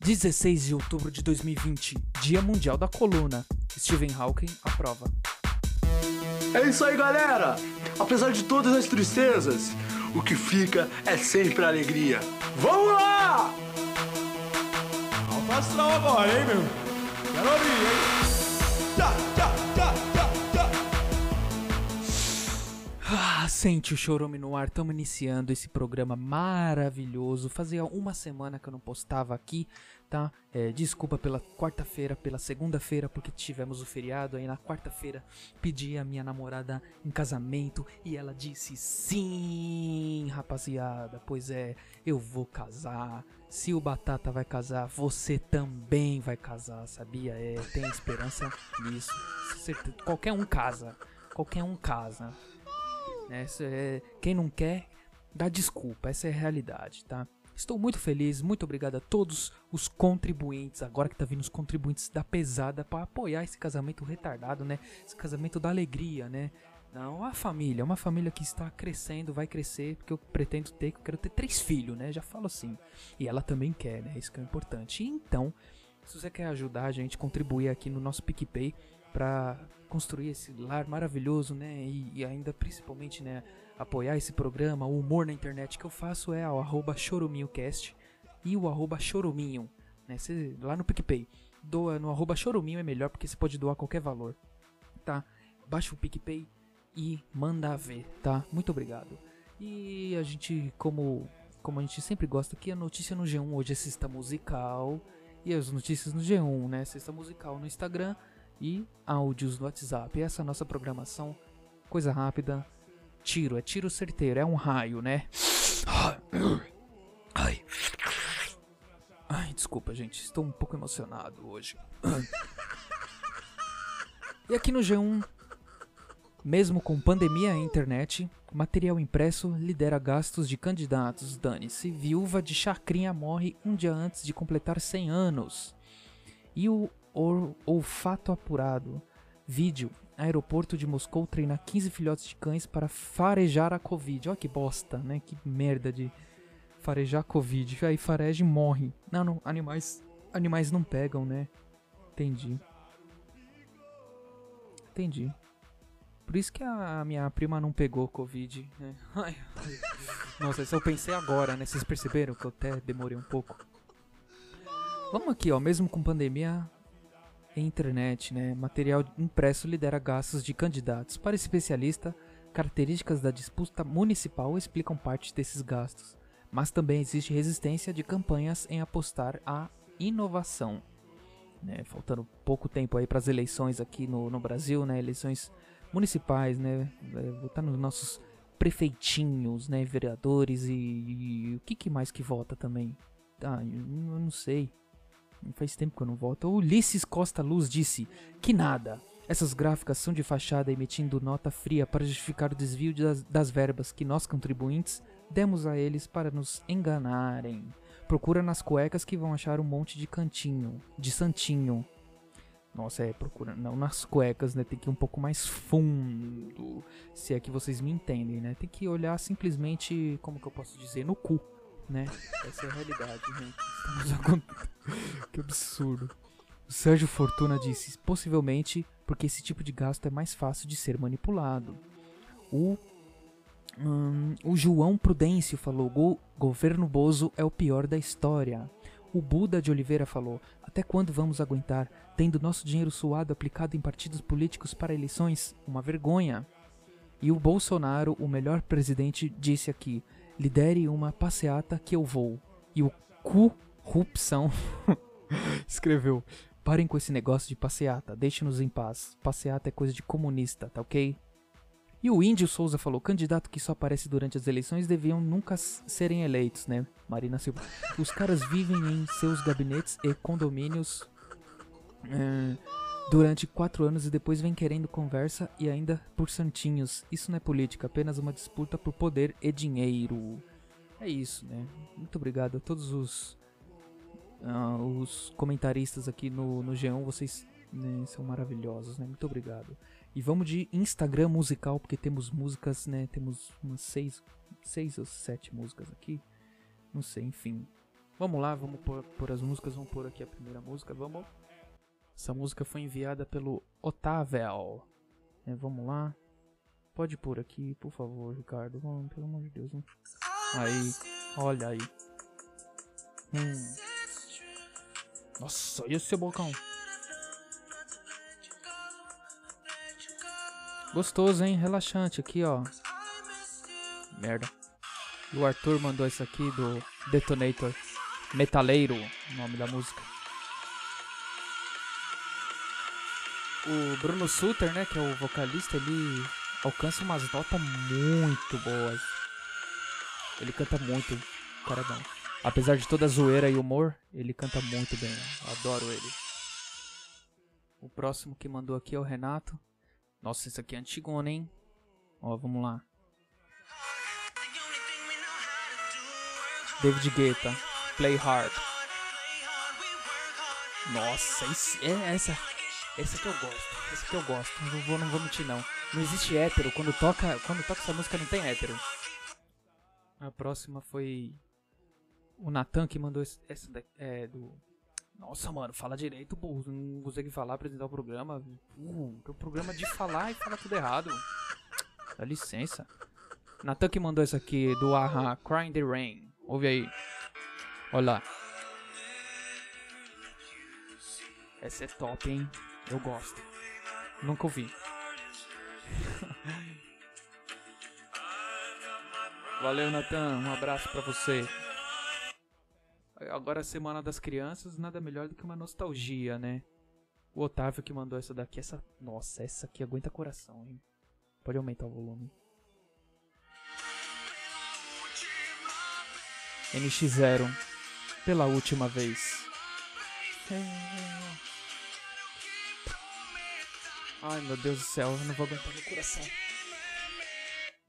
16 de outubro de 2020, Dia Mundial da Coluna. Stephen Hawking aprova. É isso aí, galera! Apesar de todas as tristezas, o que fica é sempre a alegria. Vamos lá! Alto astral agora, hein, meu? Quero ouvir, hein? Tchá, sente o chorome no ar, estamos iniciando esse programa maravilhoso. Fazia uma semana que eu não postava aqui, tá? É, desculpa pela quarta-feira, pela segunda-feira, porque tivemos o feriado. Aí na quarta-feira pedi a minha namorada em casamento e ela disse sim, rapaziada. Pois é, eu vou casar. Se o Batata vai casar, você também vai casar, sabia? É, tem esperança nisso. Qualquer um casa. Qualquer um casa. Né? Quem não quer, dá desculpa, essa é a realidade, tá? Estou muito feliz, muito obrigado a todos os contribuintes, agora que tá vindo os contribuintes da pesada para apoiar esse casamento retardado, né? Esse casamento da alegria, né? Não, a família, uma família que está crescendo, vai crescer, porque eu pretendo ter, eu quero ter três filhos, né? Já falo assim. E ela também quer, né? Isso que é importante. Então, se você quer ajudar a gente, contribuir aqui no nosso PicPay para construir esse lar maravilhoso, né? E, e ainda principalmente, né? Apoiar esse programa, o humor na internet que eu faço é o arroba choruminhocast e o arroba choruminho, né? Cê, lá no PicPay. Doa no arroba choruminho é melhor porque você pode doar qualquer valor, tá? Baixa o PicPay e manda ver, tá? Muito obrigado. E a gente, como, como a gente sempre gosta aqui, a notícia no G1 hoje é sexta musical. E as notícias no G1, né? Sexta musical no Instagram e áudios no WhatsApp. Essa é a nossa programação. Coisa rápida. Tiro, é tiro certeiro, é um raio, né? Ai. Ai, desculpa, gente. Estou um pouco emocionado hoje. E aqui no G1, mesmo com pandemia e internet, material impresso lidera gastos de candidatos. Dane-se, viúva de Chacrinha morre um dia antes de completar 100 anos. E o olfato apurado. Vídeo. Aeroporto de Moscou treina 15 filhotes de cães para farejar a Covid. Olha que bosta, né? Que merda de farejar a Covid. Aí fareja e morre. Não, não. Animais, animais não pegam, né? Entendi. Entendi. Por isso que a minha prima não pegou Covid, né? Ai, ai. Nossa, isso eu pensei agora, né? Vocês perceberam que eu até demorei um pouco? Vamos aqui, ó. Mesmo com pandemia e internet, né? Material impresso lidera gastos de candidatos. Para especialista, características da disputa municipal explicam parte desses gastos. Mas também existe resistência de campanhas em apostar a inovação. Né? Faltando pouco tempo aí para as eleições aqui no, no Brasil, né? Eleições municipais, né? É, Votar nos nossos prefeitinhos, né? Vereadores e, e o que, que mais que vota também? Ah, eu, eu não sei. Faz tempo que eu não voto. O Ulisses Costa Luz disse que nada. Essas gráficas são de fachada emitindo nota fria para justificar o desvio das, das verbas que nós contribuintes demos a eles para nos enganarem. Procura nas cuecas que vão achar um monte de cantinho, de santinho. Nossa, é, procura. Não nas cuecas, né? Tem que ir um pouco mais fundo. Se é que vocês me entendem, né? Tem que olhar simplesmente, como que eu posso dizer, no cu, né? Essa é a realidade, gente. Acon- que absurdo. O Sérgio Fortuna disse, possivelmente porque esse tipo de gasto é mais fácil de ser manipulado. O, hum, o João Prudêncio falou, "Go- governo Bozo é o pior da história. O Buda de Oliveira falou, até quando vamos aguentar, tendo nosso dinheiro suado aplicado em partidos políticos para eleições? Uma vergonha. E o Bolsonaro, o melhor presidente, disse aqui, lidere uma passeata que eu vou. E o corrupção escreveu, parem com esse negócio de passeata, deixe-nos em paz. Passeata é coisa de comunista, tá ok? E o Índio Souza falou: candidato que só aparece durante as eleições deviam nunca serem eleitos, né? Marina Silva. Os caras vivem em seus gabinetes e condomínios eh, durante quatro anos e depois vem querendo conversa e ainda por santinhos. Isso não é política, apenas uma disputa por poder e dinheiro. É isso, né? Muito obrigado a todos os ah, os comentaristas aqui no, no G1, vocês né, são maravilhosos, né? Muito obrigado. E vamos de Instagram musical, porque temos músicas, né? Temos umas seis, seis ou sete músicas aqui. Não sei, enfim. Vamos lá, vamos pôr as músicas, vamos pôr aqui a primeira música, vamos. Essa música foi enviada pelo Otavel. É, vamos lá. Pode pôr aqui, por favor, Ricardo. Vamos, pelo amor de Deus. Vamos. Aí, olha aí. Hum. Nossa, e esse bocão? Gostoso, hein? Relaxante aqui, ó. Merda. E o Arthur mandou isso aqui do Detonator. Metaleiro, nome da música. O Bruno Suter, né, que é o vocalista, ele alcança umas notas muito boas. Ele canta muito, cara é bom. Apesar de toda a zoeira e humor, ele canta muito bem. Adoro ele. O próximo que mandou aqui é o Renato. Nossa, esse aqui é antigona, hein? Ó, vamos lá. David Guetta, Play Hard. Nossa, esse, é essa. Essa que eu gosto. Essa que eu gosto. Não vou, não vou mentir não. Não existe hétero. Quando toca, quando toca essa música não tem hétero. A próxima foi o Natan que mandou essa daqui, é, do nossa, mano, fala direito, burro. Não consegue falar, apresentar o programa. Uh, tem um programa de falar e fala tudo errado. Dá licença. Natan que mandou essa aqui do Aha, Crying the Rain. Ouve aí. Olha lá. Essa é top, hein? Eu gosto. Nunca ouvi. Valeu, Natan. Um abraço pra você. Agora, a Semana das Crianças, nada melhor do que uma nostalgia, né? O Otávio que mandou essa daqui, essa. Nossa, essa aqui aguenta coração, hein? Pode aumentar o volume. NX0, pela última vez. Ai meu Deus do céu, eu não vou aguentar meu coração.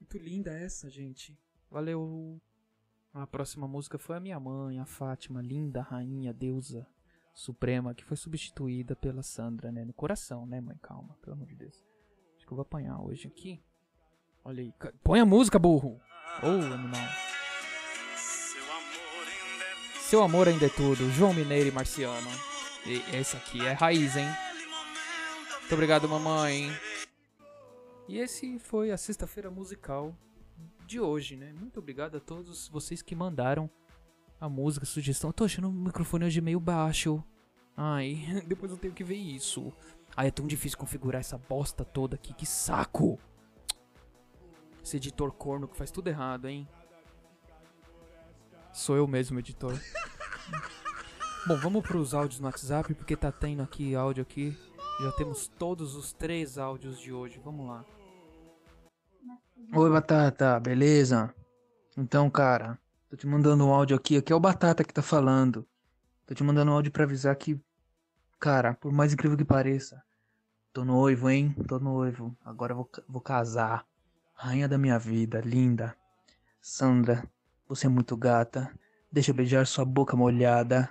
Muito linda essa, gente. Valeu. A próxima música foi a minha mãe, a Fátima, linda rainha, deusa suprema, que foi substituída pela Sandra, né? No coração, né, mãe? Calma, pelo amor de Deus. Acho que eu vou apanhar hoje aqui. Olha aí. Põe a música, burro! Ô, oh, animal. Seu amor ainda é tudo. João Mineiro e Marciano. E esse aqui é raiz, hein? Muito obrigado, mamãe. E esse foi a sexta-feira musical de hoje, né? Muito obrigado a todos vocês que mandaram a música, a sugestão. Eu tô achando o microfone hoje meio baixo. Ai, depois eu tenho que ver isso. Ai, é tão difícil configurar essa bosta toda aqui. Que saco! Esse editor corno que faz tudo errado, hein? Sou eu mesmo, editor. Bom, vamos pros áudios no WhatsApp, porque tá tendo aqui áudio aqui. Já temos todos os três áudios de hoje. Vamos lá. Oi, Batata, beleza? Então, cara, tô te mandando um áudio aqui. Aqui é o Batata que tá falando. Tô te mandando um áudio pra avisar que, cara, por mais incrível que pareça, tô noivo, hein? Tô noivo. Agora vou, vou casar. Rainha da minha vida, linda. Sandra, você é muito gata. Deixa eu beijar sua boca molhada.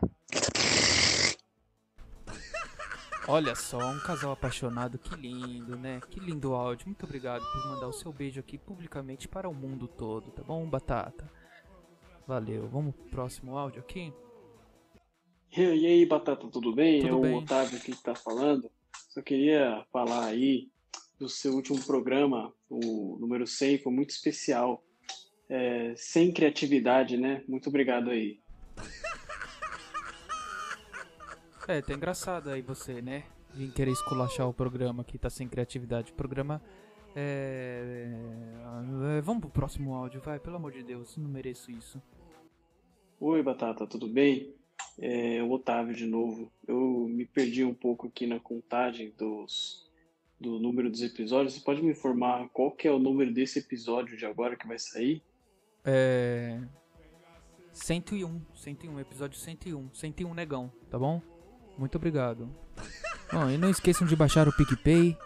Olha só, um casal apaixonado, que lindo, né? Que lindo áudio. Muito obrigado por mandar o seu beijo aqui publicamente para o mundo todo, tá bom, Batata? Valeu. Vamos pro próximo áudio aqui? E aí, Batata, tudo bem? Tudo é o bem. Otávio aqui que está falando. Só queria falar aí do seu último programa, o número 100, foi muito especial. É, sem criatividade, né? Muito obrigado aí. É, tá engraçado aí você, né? Vim querer esculachar o programa que tá sem criatividade. O programa. É... é, Vamos pro próximo áudio, vai, pelo amor de Deus, não mereço isso. Oi, Batata, tudo bem? É o Otávio de novo. Eu me perdi um pouco aqui na contagem dos, do número dos episódios. Você pode me informar qual que é o número desse episódio de agora que vai sair? É. 101, 101, episódio 101, 101 negão, tá bom? Muito obrigado. Bom, e não esqueçam de baixar o PicPay,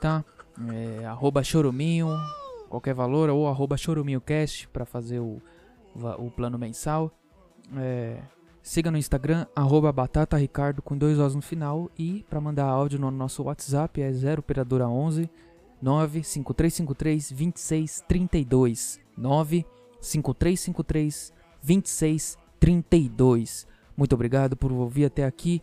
tá? É, arroba choruminho, qualquer valor, ou arroba choruminhocast pra fazer o, o plano mensal. É, siga no Instagram, arroba batataricardo com dois Os no final. E pra mandar áudio no nosso WhatsApp é 0 operadora 11 95353 2632 95353 2632 32. Muito obrigado por ouvir até aqui.